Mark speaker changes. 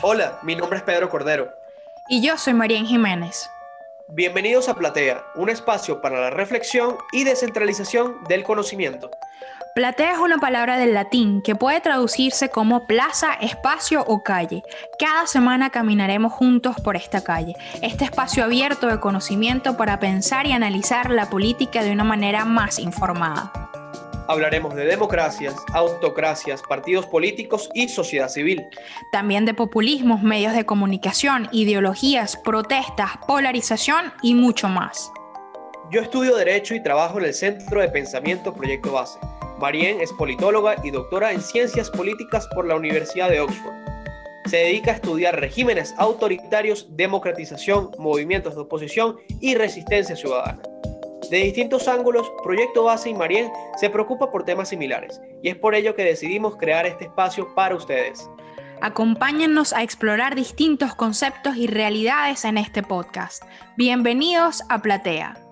Speaker 1: Hola, mi nombre es Pedro Cordero.
Speaker 2: Y yo soy María Jiménez.
Speaker 1: Bienvenidos a Platea, un espacio para la reflexión y descentralización del conocimiento.
Speaker 2: Platea es una palabra del latín que puede traducirse como plaza, espacio o calle. Cada semana caminaremos juntos por esta calle, este espacio abierto de conocimiento para pensar y analizar la política de una manera más informada.
Speaker 1: Hablaremos de democracias, autocracias, partidos políticos y sociedad civil.
Speaker 2: También de populismos, medios de comunicación, ideologías, protestas, polarización y mucho más.
Speaker 1: Yo estudio Derecho y trabajo en el Centro de Pensamiento Proyecto Base. Marien es politóloga y doctora en Ciencias Políticas por la Universidad de Oxford. Se dedica a estudiar regímenes autoritarios, democratización, movimientos de oposición y resistencia ciudadana. De distintos ángulos, Proyecto Base y Marien se preocupa por temas similares y es por ello que decidimos crear este espacio para ustedes.
Speaker 2: Acompáñennos a explorar distintos conceptos y realidades en este podcast. Bienvenidos a Platea.